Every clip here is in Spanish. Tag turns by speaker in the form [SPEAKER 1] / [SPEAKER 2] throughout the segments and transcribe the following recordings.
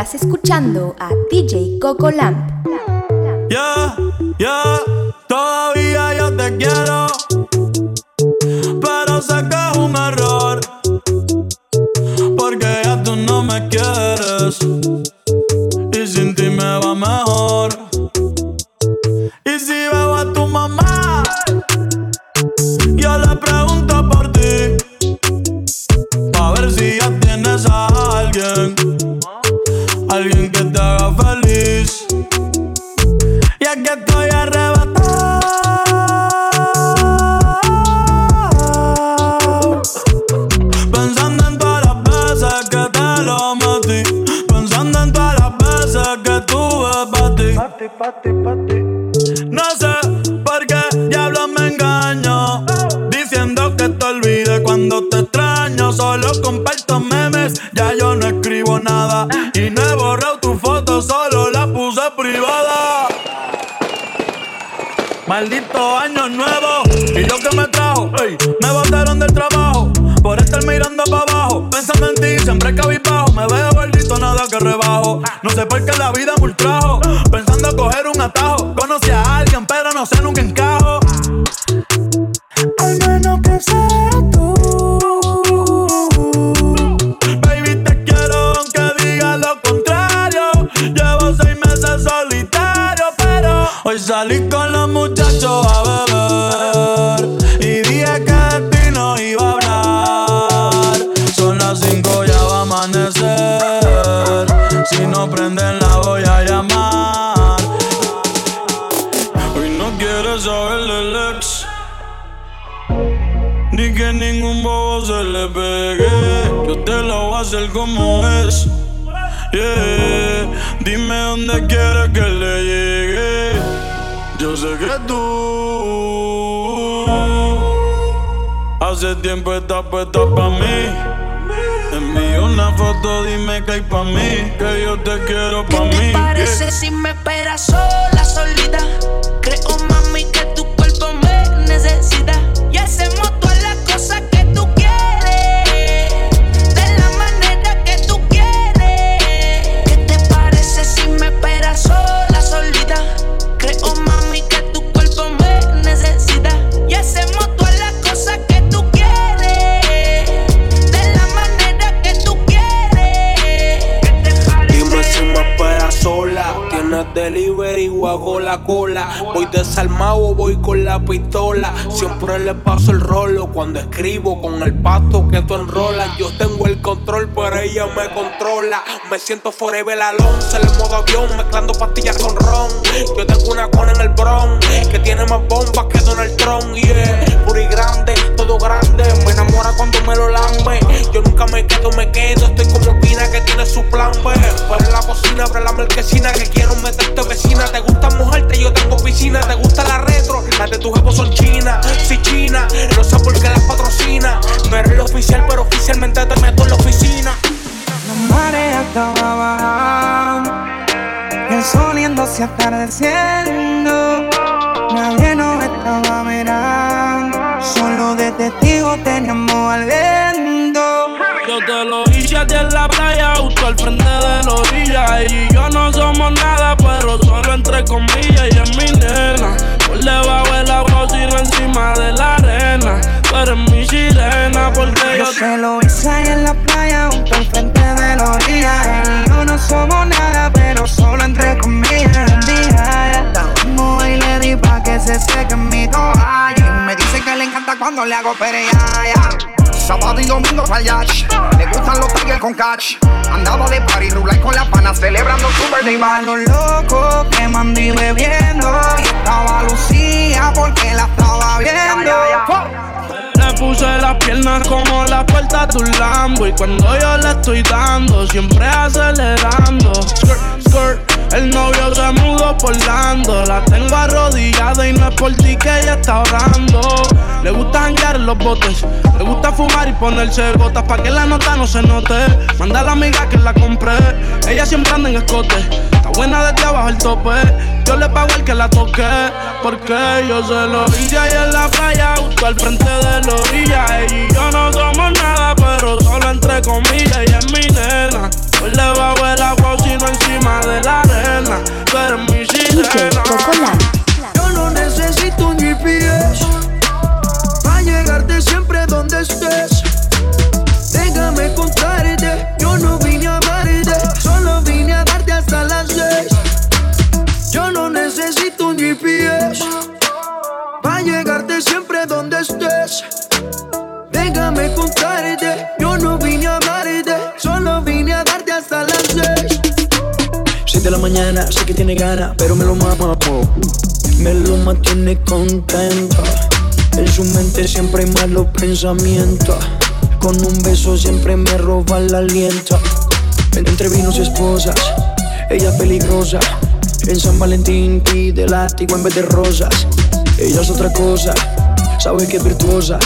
[SPEAKER 1] Estás escuchando a DJ Coco Lamp.
[SPEAKER 2] Solo comparto memes, ya yo no escribo nada. Y no he borrado tu foto, solo la puse privada. Maldito año nuevo. Y yo que me trajo, me botaron del trabajo. Por estar mirando salí con los muchachos a beber. Y dije que de ti no iba a hablar. Son las cinco, ya va a amanecer. Si no prenden la voy a llamar. Hoy no quiere saber del ex. Ni que ningún bobo se le pegue. Yo te lo voy a hacer como es. Yeah. Dime dónde quieres que le. Yo sé que tú hace tiempo estás puesta pa' mí. Envío una foto, dime que hay pa' mí. Que yo te quiero pa'
[SPEAKER 3] ¿Qué
[SPEAKER 2] mí.
[SPEAKER 3] te parece si me esperas sola, solita?
[SPEAKER 4] Cuando escribo con el pasto que tú enrolas. Yo tengo el control, pero ella me controla. Me siento forever alone, se le modo avión, mezclando pastillas con ron. Yo tengo una cona en el bron que tiene más bombas que Donald Trump. Yeah, puro y grande, todo grande. Me enamora cuando me lo lambe. Yo nunca me quedo, me quedo. Estoy como Pina que tiene su plan. Pues en la cocina, abre la marquesina que quiero meterte vecina. Te gusta mojarte, yo tengo piscina. Te gusta la retro, las de tu jefe son chinas. Si china, oficial, pero oficialmente te meto en la oficina.
[SPEAKER 5] La marea estaba bajando, el sol yéndose atardeciendo. Nadie nos estaba mirando, solo de testigo teníamos al viento.
[SPEAKER 6] Yo te lo hice a ti en la playa, justo al frente de la orilla. Y yo no somos nada, pero solo entre comillas. Y es mi nena, por debajo del agua, sino encima de la. Tú eres mi sirena, porque
[SPEAKER 5] Yo
[SPEAKER 6] yo
[SPEAKER 5] se lo hice ahí en la playa, junto al frente de la orilla. Él y yo no somos nada, pero solo entre comillas. Día estábamos y le di pa' que se seque mi toalla. Y me dice que le encanta cuando le hago pereaya. Sábado y domingo al yacht. Le gustan los tigres con catch. Andaba de party, rulay con la pana, celebrando su birthday bash. Los locos que mandí bebiendo. Y estaba Lucía porque la estaba viendo.
[SPEAKER 6] Puse las piernas como la puerta de un Lambo. Y cuando yo le estoy dando, siempre acelerando. Skirt, skirt, el novio se mudó por Lando. La tengo arrodillada y no es por ti que ella está orando. Le gusta los botes. Le gusta fumar y ponerse gotas pa' que la nota no se note. Manda a la amiga que la compré. Ella siempre anda en escote. Está buena desde abajo el tope. Yo le pago el que la toque. Porque yo se lo hice ahí en la playa, justo al frente de la orilla. Ella y yo no somos nada, pero solo entre comillas. Ella es mi nena. Hoy le bajo el agua, sino encima
[SPEAKER 7] de la arena. Pero mi sirena. Sé que tiene ganas, pero me lo mama. Me lo mantiene contento. En su mente siempre hay malos pensamientos. Con un beso siempre me roba el aliento. Entre vinos y esposas, ella peligrosa. En San Valentín pide látigo en vez de rosas. Ella es otra cosa, sabe que es virtuosa.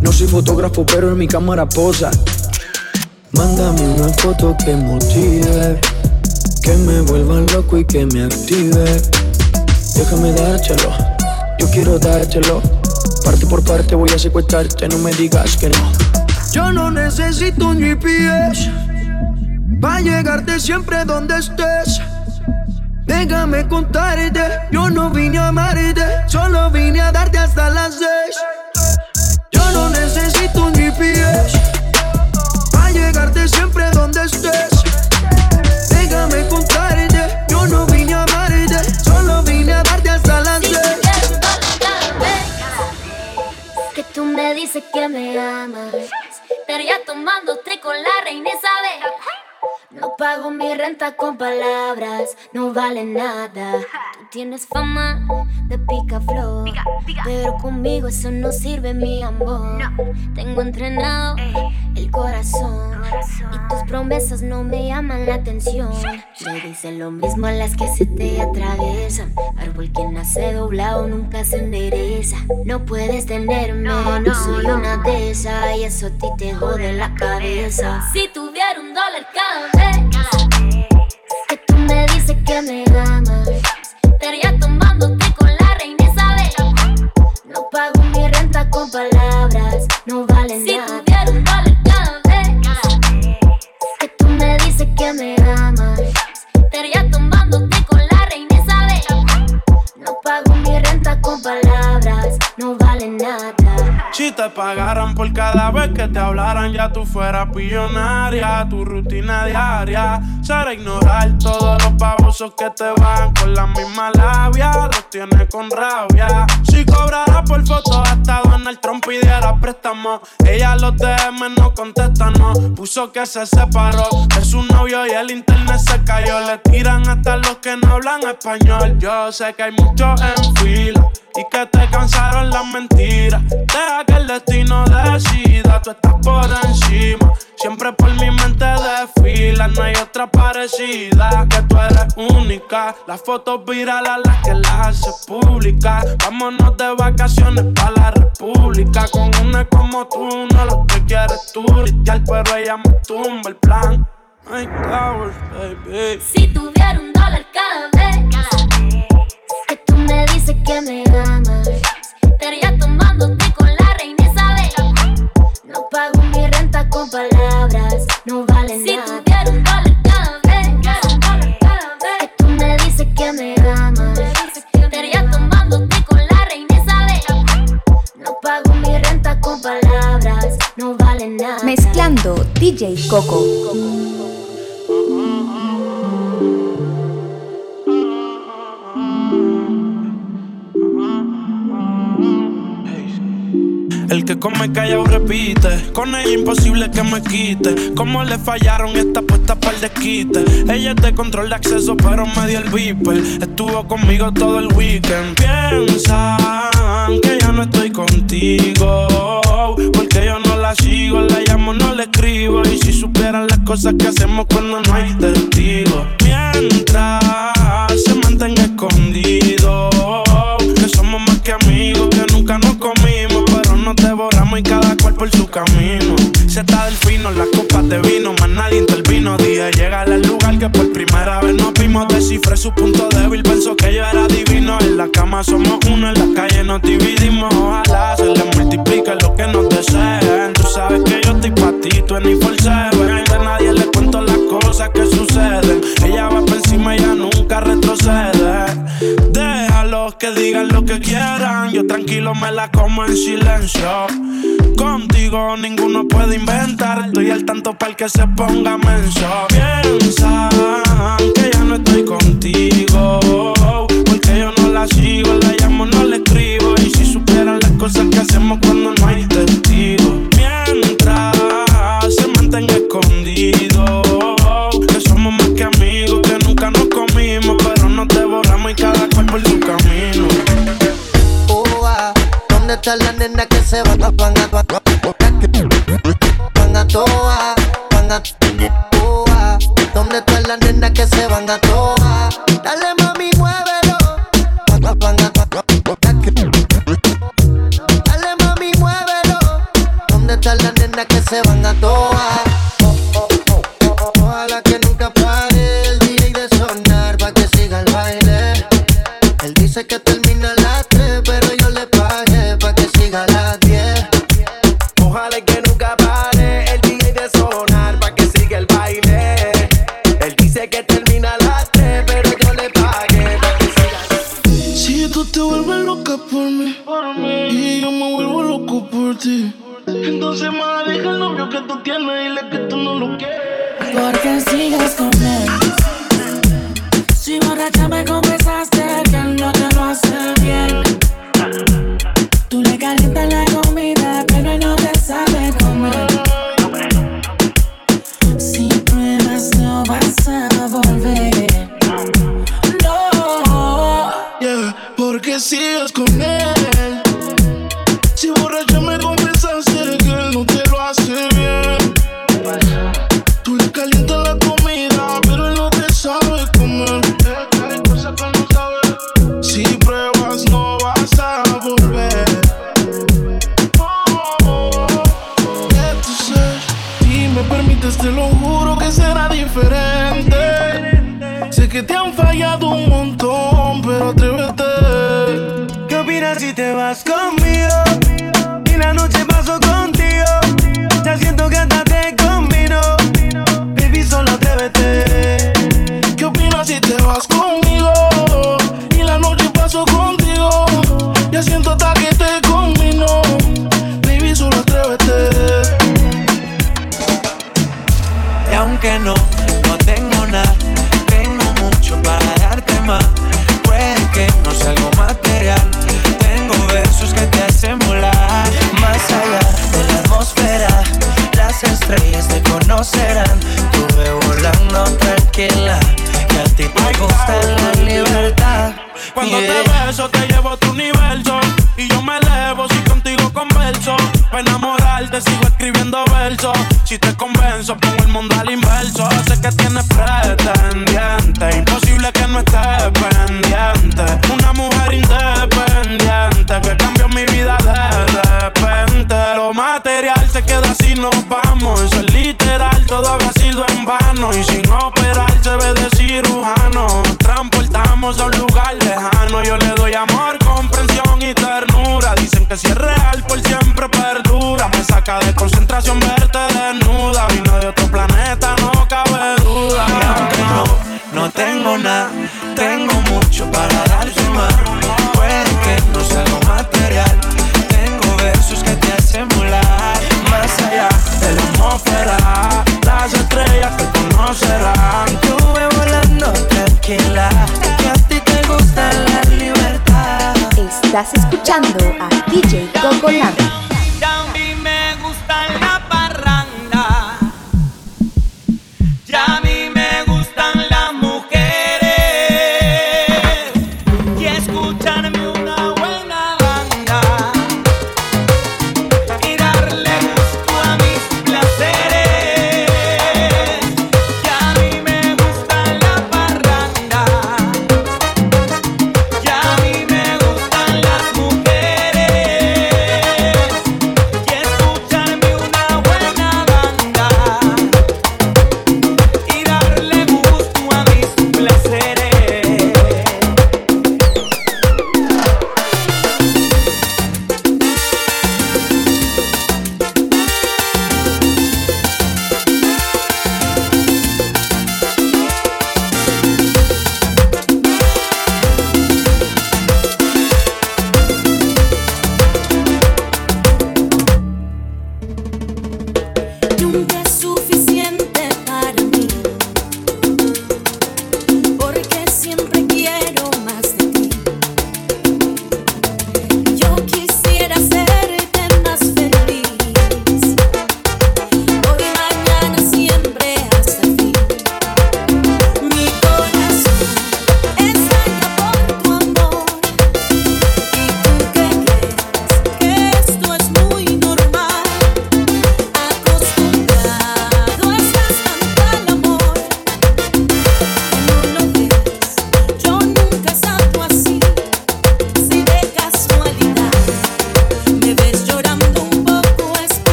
[SPEAKER 7] No soy fotógrafo, pero en mi cámara posa. Mándame una foto que motive, que me vuelva loco y que me active. Déjame dártelo, yo quiero dártelo. Parte por parte voy a secuestrarte, no me digas que no. Yo no necesito un GPS, va a llegarte siempre donde estés. Déjame contarte, yo no vine a amarte, solo vine a darte hasta las seis. Yo no necesito un GPS a llegarte siempre donde estés.
[SPEAKER 8] Dices que me amas. Estaría tomándote con la reina Isabel. No pago mi renta con palabras, no vale nada. Tienes fama de pica flor, pero conmigo eso no sirve, mi amor. Tengo entrenado el corazón. Y tus promesas no me llaman la atención. Me dicen lo mismo a las que se te atraviesan. Árbol que nace doblado nunca se endereza. No puedes tenerme, no soy una de esas. Y eso a ti te jode la cabeza. Si tuviera un dólar cada vez. que tú me dices que me tú
[SPEAKER 6] fueras pillonaria. Tu rutina diaria será ignorar todos los babosos que te van con la misma labia. Los tienes con rabia. Si cobrara por foto hasta Donald Trump pidiera préstamo. Ella los DM no contesta, no. Puso que se separó de su novio y el internet se cayó. Le tiran hasta los que no hablan español. Yo sé que hay muchos en fila y que te cansaron las mentiras. Deja que el destino decida, tú estás por encima. Siempre por mi mente desfila, no hay otra parecida. Que tú eres única. Las fotos virales las que las hace pública. Vámonos de vacaciones para la república. Con una como tú, no lo que quieres tú. pero ella me tumba el plan. My towers, baby.
[SPEAKER 8] Si tuviera un dólar cada vez que tú me dices que me amas, estaría tomándote con la reina Isabel. No pago mi renta con palabras, no vale nada. Si tuviera un dólar cada vez, que tú me dices que me amas, estaría tomándote con la reina Isabel. No pago mi renta con palabras, no vale nada.
[SPEAKER 1] Mezclando DJ Coco.
[SPEAKER 6] El que come callado repite. Con ella imposible que me quite. Como le fallaron esta puesta para el desquite. Ella de control de acceso, pero me dio el viper. Estuvo conmigo todo el weekend. Piensan que ya no estoy contigo. Porque yo no la sigo, la llamo, no le escribo. Y si supieran las cosas que hacemos cuando no hay testigos. Camino. Está del fino, las copas de vino, más nadie intervino. Dije, llega al lugar que por primera vez nos vimos. Descifré su punto débil, pensó que yo era divino. En la cama somos uno, en la calle nos dividimos. Ojalá se le multiplique lo que nos deseen. Tú sabes que yo estoy pa' ti, tú ni. De nadie le cuento las cosas que suceden. Ella va por encima, ella nunca retrocede. Déjalos que digan lo que quieran. Yo tranquilo me la como en silencio. Ninguno puede inventar. Estoy al tanto para el que se ponga menso. Piensan que ya no estoy contigo. Porque yo no la sigo, la llamo, no le escribo. Y si supieran las cosas que hacemos cuando no hay Entonces, más deja el novio que tú tienes y dile que tú no lo quieres.
[SPEAKER 3] Porque sigues con él.
[SPEAKER 9] Contigo. Ya siento hasta
[SPEAKER 6] que te combino. Baby, solo atrévete.
[SPEAKER 10] Y aunque no, no tengo nada, tengo mucho para darte más. Puede que no sea algo material, tengo versos que te hacen volar. Más allá de la atmósfera, las estrellas te conocerán. Tú ve volando tranquila,
[SPEAKER 6] Cuando
[SPEAKER 10] Yeah.
[SPEAKER 6] te beso, te llevo a tu universo. Y yo me elevo si contigo converso. Para enamorarte, sigo escribiendo versos. Si te convenzo, pongo el mundo al inverso. Sé que tienes pretendiente. Imposible que no estés que si es real, por siempre perdura. Me saca de concentración verte desnuda. Vino de otro planeta, no cabe duda.
[SPEAKER 10] Y aunque no, no tengo nada, tengo mucho para darte más. Puede que no sea algo material, tengo versos que te hacen volar. Más allá
[SPEAKER 6] de la atmósfera, las estrellas te conocerán.
[SPEAKER 10] Estuve volando tranquila,
[SPEAKER 1] Estás escuchando a DJ Coco Lamb.